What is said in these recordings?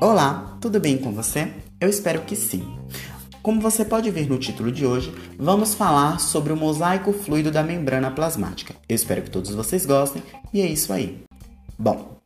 Olá, tudo bem com você? Eu espero que sim. Como você pode ver no título de hoje, vamos falar sobre o mosaico fluido da membrana plasmática. Eu espero que todos vocês gostem e é isso aí. Bom,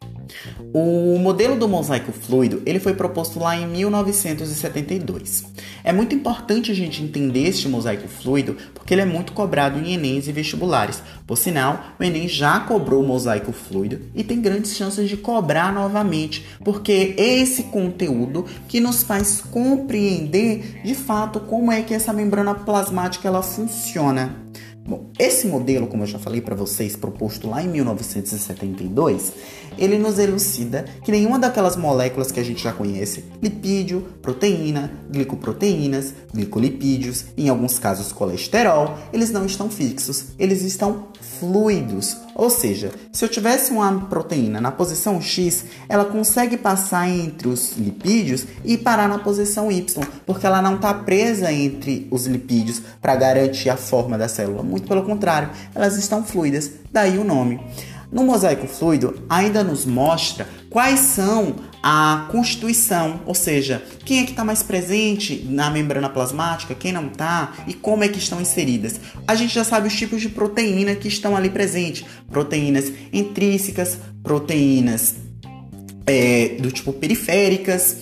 o modelo do mosaico fluido ele foi proposto lá em 1972. É muito importante a gente entender este mosaico fluido porque ele é muito cobrado em Enems e vestibulares. Por sinal, o Enem já cobrou o mosaico fluido e tem grandes chances de cobrar novamente, porque é esse conteúdo que nos faz compreender de fato como é que essa membrana plasmática ela funciona. Bom, esse modelo, como eu já falei para vocês, proposto lá em 1972, ele nos elucida que nenhuma daquelas moléculas que a gente já conhece, lipídio, proteína, glicoproteínas, glicolipídios, em alguns casos colesterol, eles não estão fixos, eles estão fluidos. Ou seja, se eu tivesse uma proteína na posição X, ela consegue passar entre os lipídios e parar na posição Y, porque ela não está presa entre os lipídios para garantir a forma da célula. Muito pelo contrário, elas estão fluidas, daí o nome. No mosaico fluido, ainda nos mostra quais são a constituição, ou seja, quem é que está mais presente na membrana plasmática, quem não está e como é que estão inseridas. A gente já sabe os tipos de proteína que estão ali presentes: proteínas intrínsecas, proteínas é, do tipo periféricas.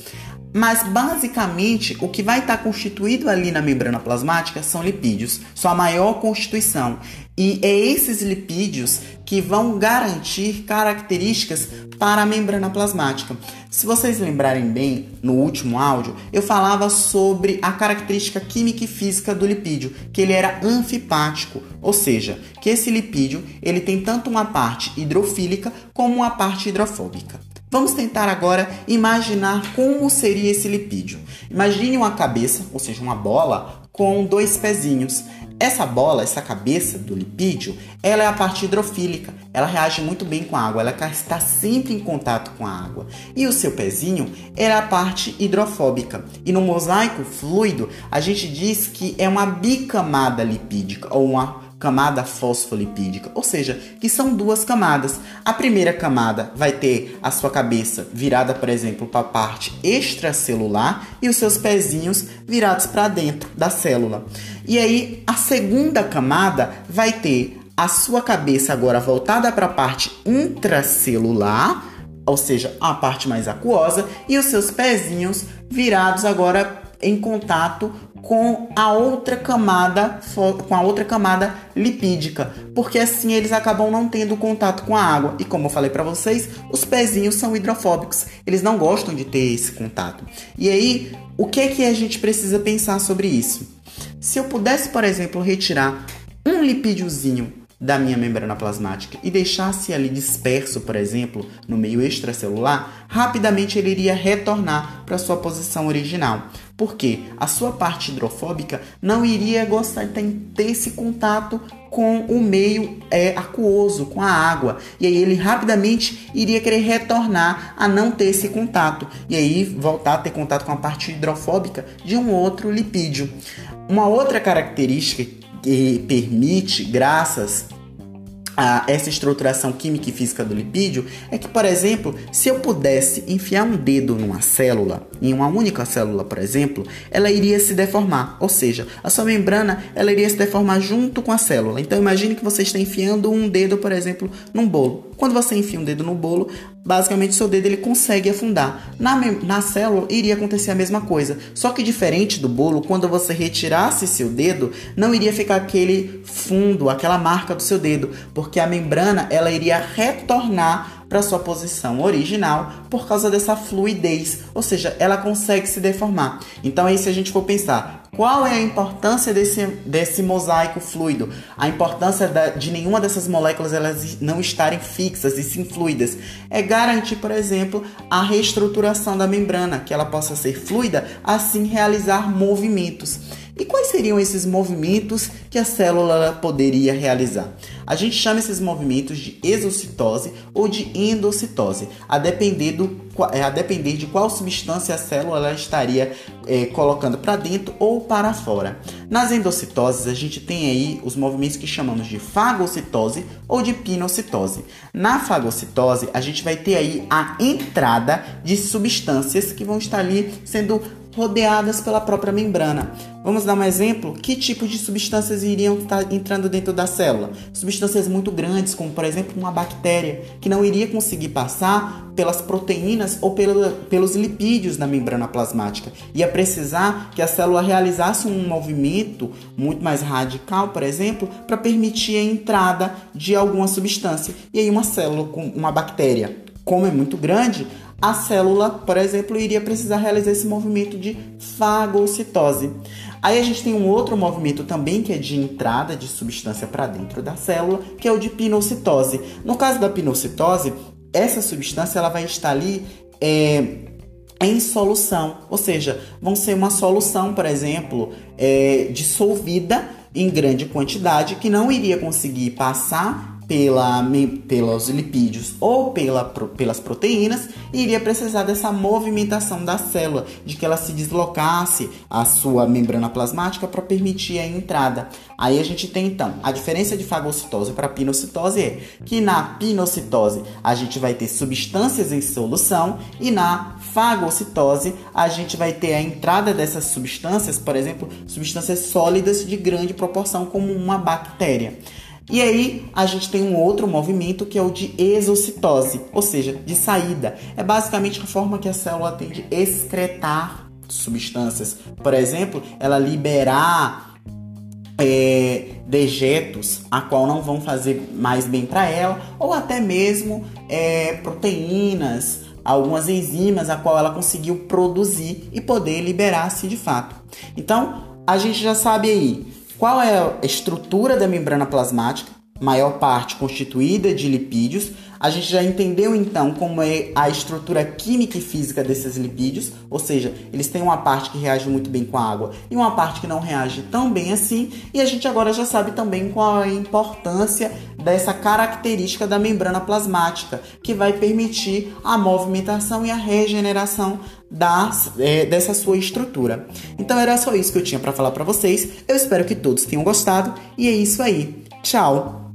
Mas basicamente o que vai estar constituído ali na membrana plasmática são lipídios, sua maior constituição. E é esses lipídios que vão garantir características para a membrana plasmática. Se vocês lembrarem bem, no último áudio, eu falava sobre a característica química e física do lipídio, que ele era anfipático, ou seja, que esse lipídio ele tem tanto uma parte hidrofílica como uma parte hidrofóbica. Vamos tentar agora imaginar como seria esse lipídio. Imagine uma cabeça, ou seja, uma bola, com dois pezinhos. Essa bola, essa cabeça do lipídio, ela é a parte hidrofílica. Ela reage muito bem com a água, ela está sempre em contato com a água. E o seu pezinho é a parte hidrofóbica. E no mosaico fluido, a gente diz que é uma bicamada lipídica ou uma camada fosfolipídica, ou seja, que são duas camadas. A primeira camada vai ter a sua cabeça virada, por exemplo, para a parte extracelular e os seus pezinhos virados para dentro da célula. E aí a segunda camada vai ter a sua cabeça agora voltada para a parte intracelular, ou seja, a parte mais aquosa, e os seus pezinhos virados agora em contato com a outra camada com a outra camada lipídica, porque assim eles acabam não tendo contato com a água. E como eu falei para vocês, os pezinhos são hidrofóbicos, eles não gostam de ter esse contato. E aí, o que é que a gente precisa pensar sobre isso? Se eu pudesse, por exemplo, retirar um lipídiozinho da minha membrana plasmática e deixasse ali disperso, por exemplo, no meio extracelular, rapidamente ele iria retornar para sua posição original. Porque a sua parte hidrofóbica não iria gostar de ter esse contato com o meio é, aquoso, com a água. E aí ele rapidamente iria querer retornar a não ter esse contato. E aí voltar a ter contato com a parte hidrofóbica de um outro lipídio. Uma outra característica que permite, graças a essa estruturação química e física do lipídio é que, por exemplo, se eu pudesse enfiar um dedo numa célula, em uma única célula, por exemplo, ela iria se deformar, ou seja, a sua membrana ela iria se deformar junto com a célula. Então imagine que você está enfiando um dedo, por exemplo, num bolo. Quando você enfia um dedo no bolo, basicamente seu dedo ele consegue afundar. Na, na célula iria acontecer a mesma coisa, só que diferente do bolo, quando você retirasse seu dedo, não iria ficar aquele fundo, aquela marca do seu dedo, porque a membrana ela iria retornar para sua posição original por causa dessa fluidez, ou seja, ela consegue se deformar. Então aí se a gente for pensar, qual é a importância desse, desse mosaico fluido? A importância da, de nenhuma dessas moléculas elas não estarem fixas e sim fluidas é garantir, por exemplo, a reestruturação da membrana, que ela possa ser fluida, assim realizar movimentos. E quais seriam esses movimentos que a célula poderia realizar? A gente chama esses movimentos de exocitose ou de endocitose, a depender, do, é, a depender de qual substância a célula estaria é, colocando para dentro ou para fora. Nas endocitoses, a gente tem aí os movimentos que chamamos de fagocitose ou de pinocitose. Na fagocitose, a gente vai ter aí a entrada de substâncias que vão estar ali sendo rodeadas pela própria membrana. Vamos dar um exemplo? Que tipo de substâncias iriam estar entrando dentro da célula? Substâncias muito grandes, como por exemplo uma bactéria, que não iria conseguir passar pelas proteínas ou pelo, pelos lipídios da membrana plasmática. Ia precisar que a célula realizasse um movimento muito mais radical, por exemplo, para permitir a entrada de alguma substância. E aí uma célula com uma bactéria, como é muito grande, a célula, por exemplo, iria precisar realizar esse movimento de fagocitose. Aí a gente tem um outro movimento também que é de entrada de substância para dentro da célula, que é o de pinocitose. No caso da pinocitose, essa substância ela vai estar ali é, em solução, ou seja, vão ser uma solução, por exemplo, é, dissolvida em grande quantidade que não iria conseguir passar pela, pelos lipídios ou pela, pelas proteínas, iria precisar dessa movimentação da célula, de que ela se deslocasse a sua membrana plasmática para permitir a entrada. Aí a gente tem então a diferença de fagocitose para pinocitose é que na pinocitose a gente vai ter substâncias em solução e na fagocitose a gente vai ter a entrada dessas substâncias, por exemplo, substâncias sólidas de grande proporção como uma bactéria. E aí a gente tem um outro movimento que é o de exocitose, ou seja, de saída. É basicamente a forma que a célula tem de excretar substâncias. Por exemplo, ela liberar é, dejetos a qual não vão fazer mais bem para ela, ou até mesmo é, proteínas, algumas enzimas a qual ela conseguiu produzir e poder liberar-se de fato. Então, a gente já sabe aí qual é a estrutura da membrana plasmática? Maior parte constituída de lipídios. A gente já entendeu então como é a estrutura química e física desses lipídios, ou seja, eles têm uma parte que reage muito bem com a água e uma parte que não reage tão bem assim. E a gente agora já sabe também qual é a importância dessa característica da membrana plasmática, que vai permitir a movimentação e a regeneração das, é, dessa sua estrutura. Então era só isso que eu tinha para falar para vocês. Eu espero que todos tenham gostado e é isso aí. Tchau.